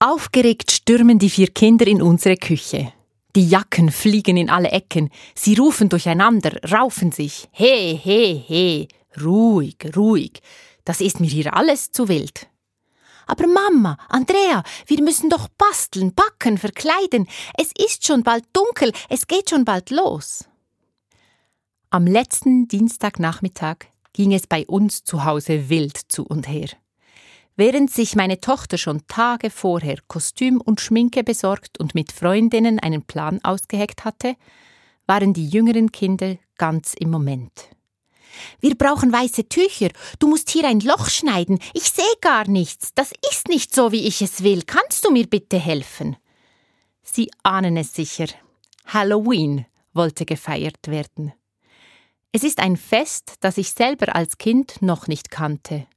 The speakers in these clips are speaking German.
Aufgeregt stürmen die vier Kinder in unsere Küche. Die Jacken fliegen in alle Ecken, sie rufen durcheinander, raufen sich. He, he, he, ruhig, ruhig, das ist mir hier alles zu wild. Aber Mama, Andrea, wir müssen doch basteln, backen, verkleiden. Es ist schon bald dunkel, es geht schon bald los. Am letzten Dienstagnachmittag ging es bei uns zu Hause wild zu und her. Während sich meine Tochter schon Tage vorher Kostüm und Schminke besorgt und mit Freundinnen einen Plan ausgeheckt hatte, waren die jüngeren Kinder ganz im Moment. Wir brauchen weiße Tücher. Du musst hier ein Loch schneiden. Ich sehe gar nichts. Das ist nicht so, wie ich es will. Kannst du mir bitte helfen? Sie ahnen es sicher. Halloween wollte gefeiert werden. Es ist ein Fest, das ich selber als Kind noch nicht kannte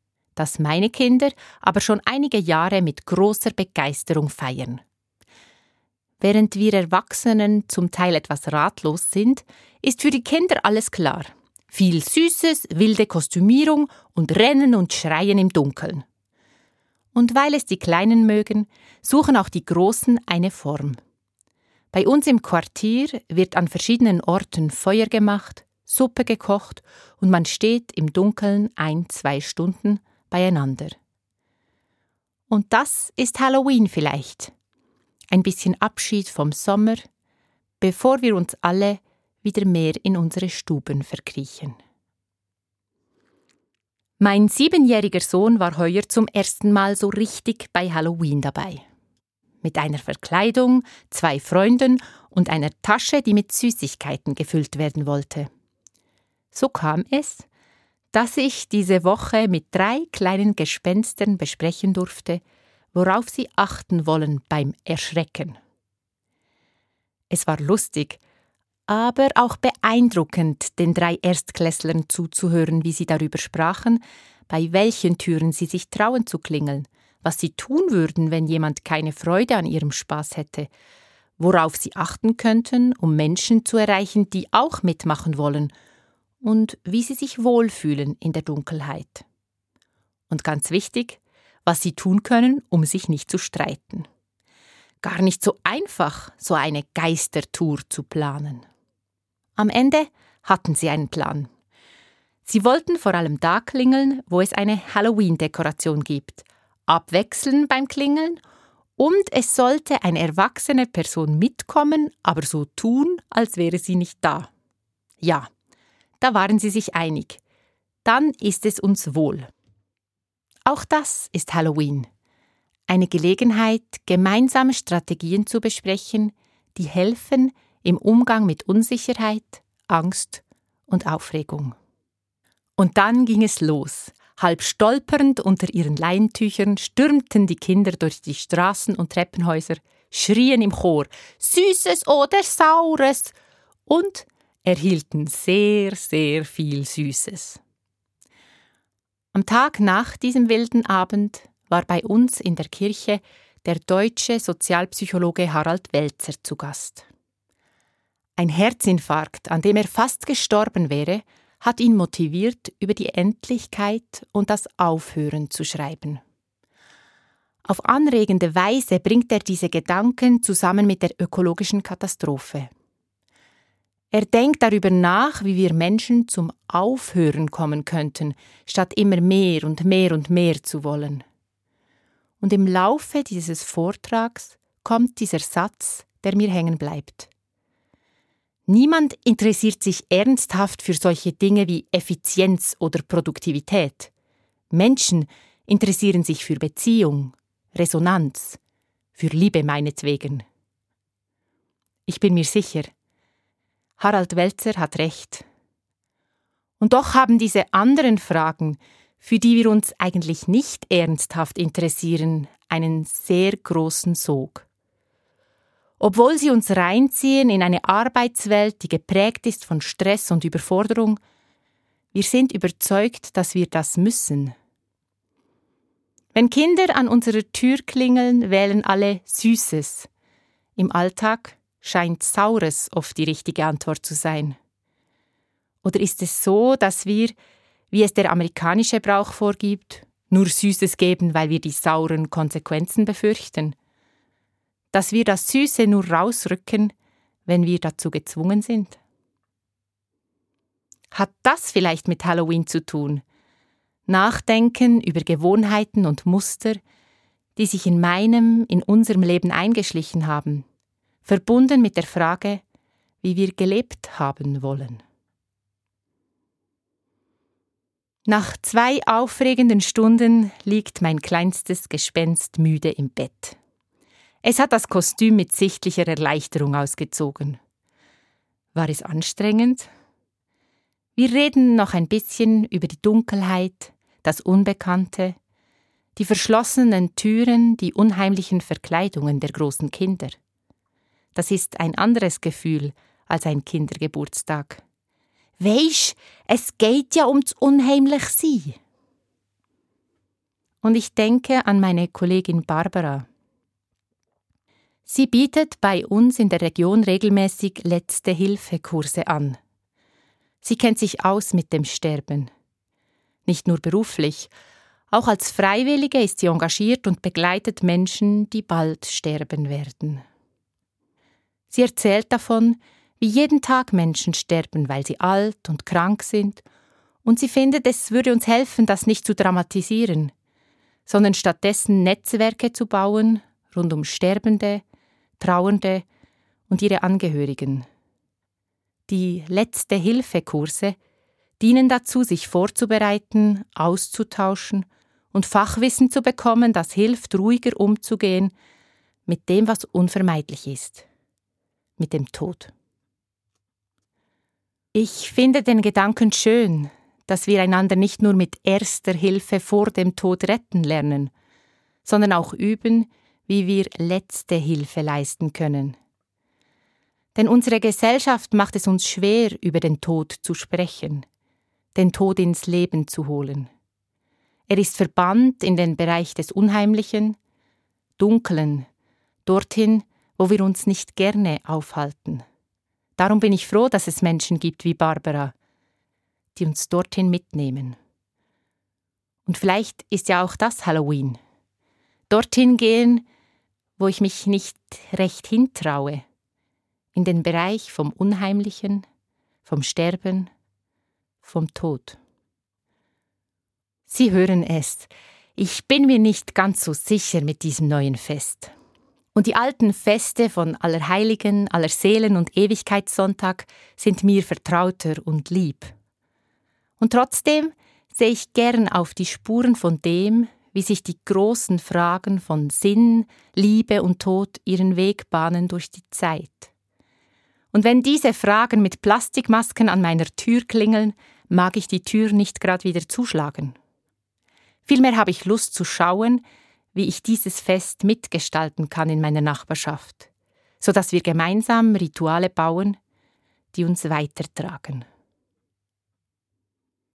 das meine Kinder aber schon einige Jahre mit großer Begeisterung feiern. Während wir Erwachsenen zum Teil etwas ratlos sind, ist für die Kinder alles klar. Viel Süßes, wilde Kostümierung und Rennen und Schreien im Dunkeln. Und weil es die Kleinen mögen, suchen auch die Großen eine Form. Bei uns im Quartier wird an verschiedenen Orten Feuer gemacht, Suppe gekocht und man steht im Dunkeln ein, zwei Stunden beieinander. Und das ist Halloween vielleicht. Ein bisschen Abschied vom Sommer, bevor wir uns alle wieder mehr in unsere Stuben verkriechen. Mein siebenjähriger Sohn war heuer zum ersten Mal so richtig bei Halloween dabei. Mit einer Verkleidung, zwei Freunden und einer Tasche, die mit Süßigkeiten gefüllt werden wollte. So kam es, dass ich diese Woche mit drei kleinen Gespenstern besprechen durfte, worauf sie achten wollen beim Erschrecken. Es war lustig, aber auch beeindruckend, den drei Erstklässlern zuzuhören, wie sie darüber sprachen, bei welchen Türen sie sich trauen zu klingeln, was sie tun würden, wenn jemand keine Freude an ihrem Spaß hätte, worauf sie achten könnten, um Menschen zu erreichen, die auch mitmachen wollen und wie sie sich wohlfühlen in der Dunkelheit. Und ganz wichtig, was sie tun können, um sich nicht zu streiten. Gar nicht so einfach, so eine Geistertour zu planen. Am Ende hatten sie einen Plan. Sie wollten vor allem da klingeln, wo es eine Halloween-Dekoration gibt, abwechseln beim Klingeln und es sollte eine erwachsene Person mitkommen, aber so tun, als wäre sie nicht da. Ja, da waren sie sich einig. Dann ist es uns wohl. Auch das ist Halloween. Eine Gelegenheit, gemeinsame Strategien zu besprechen, die helfen im Umgang mit Unsicherheit, Angst und Aufregung. Und dann ging es los. Halb stolpernd unter ihren Leintüchern stürmten die Kinder durch die Straßen und Treppenhäuser, schrien im Chor Süßes oder Saures und erhielten sehr, sehr viel Süßes. Am Tag nach diesem wilden Abend war bei uns in der Kirche der deutsche Sozialpsychologe Harald Welzer zu Gast. Ein Herzinfarkt, an dem er fast gestorben wäre, hat ihn motiviert, über die Endlichkeit und das Aufhören zu schreiben. Auf anregende Weise bringt er diese Gedanken zusammen mit der ökologischen Katastrophe. Er denkt darüber nach, wie wir Menschen zum Aufhören kommen könnten, statt immer mehr und mehr und mehr zu wollen. Und im Laufe dieses Vortrags kommt dieser Satz, der mir hängen bleibt. Niemand interessiert sich ernsthaft für solche Dinge wie Effizienz oder Produktivität. Menschen interessieren sich für Beziehung, Resonanz, für Liebe meinetwegen. Ich bin mir sicher, Harald Welzer hat recht. Und doch haben diese anderen Fragen, für die wir uns eigentlich nicht ernsthaft interessieren, einen sehr großen Sog. Obwohl sie uns reinziehen in eine Arbeitswelt, die geprägt ist von Stress und Überforderung, wir sind überzeugt, dass wir das müssen. Wenn Kinder an unserer Tür klingeln, wählen alle Süßes. Im Alltag scheint Saures oft die richtige Antwort zu sein. Oder ist es so, dass wir, wie es der amerikanische Brauch vorgibt, nur Süßes geben, weil wir die sauren Konsequenzen befürchten? dass wir das Süße nur rausrücken, wenn wir dazu gezwungen sind? Hat das vielleicht mit Halloween zu tun? Nachdenken über Gewohnheiten und Muster, die sich in meinem, in unserem Leben eingeschlichen haben, verbunden mit der Frage, wie wir gelebt haben wollen. Nach zwei aufregenden Stunden liegt mein kleinstes Gespenst müde im Bett. Es hat das Kostüm mit sichtlicher Erleichterung ausgezogen. War es anstrengend? Wir reden noch ein bisschen über die Dunkelheit, das Unbekannte, die verschlossenen Türen, die unheimlichen Verkleidungen der großen Kinder. Das ist ein anderes Gefühl als ein Kindergeburtstag. Weisst, es geht ja ums Unheimlichsein. Und ich denke an meine Kollegin Barbara. Sie bietet bei uns in der Region regelmäßig letzte Hilfe-Kurse an. Sie kennt sich aus mit dem Sterben. Nicht nur beruflich, auch als Freiwillige ist sie engagiert und begleitet Menschen, die bald sterben werden. Sie erzählt davon, wie jeden Tag Menschen sterben, weil sie alt und krank sind, und sie findet, es würde uns helfen, das nicht zu dramatisieren, sondern stattdessen Netzwerke zu bauen rund um Sterbende, Trauernde und ihre Angehörigen. Die letzte Hilfekurse dienen dazu, sich vorzubereiten, auszutauschen und Fachwissen zu bekommen, das hilft, ruhiger umzugehen mit dem, was unvermeidlich ist, mit dem Tod. Ich finde den Gedanken schön, dass wir einander nicht nur mit erster Hilfe vor dem Tod retten lernen, sondern auch üben, wie wir letzte Hilfe leisten können. Denn unsere Gesellschaft macht es uns schwer, über den Tod zu sprechen, den Tod ins Leben zu holen. Er ist verbannt in den Bereich des Unheimlichen, Dunklen, dorthin, wo wir uns nicht gerne aufhalten. Darum bin ich froh, dass es Menschen gibt wie Barbara, die uns dorthin mitnehmen. Und vielleicht ist ja auch das Halloween. Dorthin gehen, wo ich mich nicht recht hintraue, in den Bereich vom Unheimlichen, vom Sterben, vom Tod. Sie hören es, ich bin mir nicht ganz so sicher mit diesem neuen Fest. Und die alten Feste von Allerheiligen, Allerseelen und Ewigkeitssonntag sind mir vertrauter und lieb. Und trotzdem sehe ich gern auf die Spuren von dem, wie sich die großen Fragen von Sinn, Liebe und Tod ihren Weg bahnen durch die Zeit. Und wenn diese Fragen mit Plastikmasken an meiner Tür klingeln, mag ich die Tür nicht grad wieder zuschlagen. Vielmehr habe ich Lust zu schauen, wie ich dieses Fest mitgestalten kann in meiner Nachbarschaft, so dass wir gemeinsam Rituale bauen, die uns weitertragen.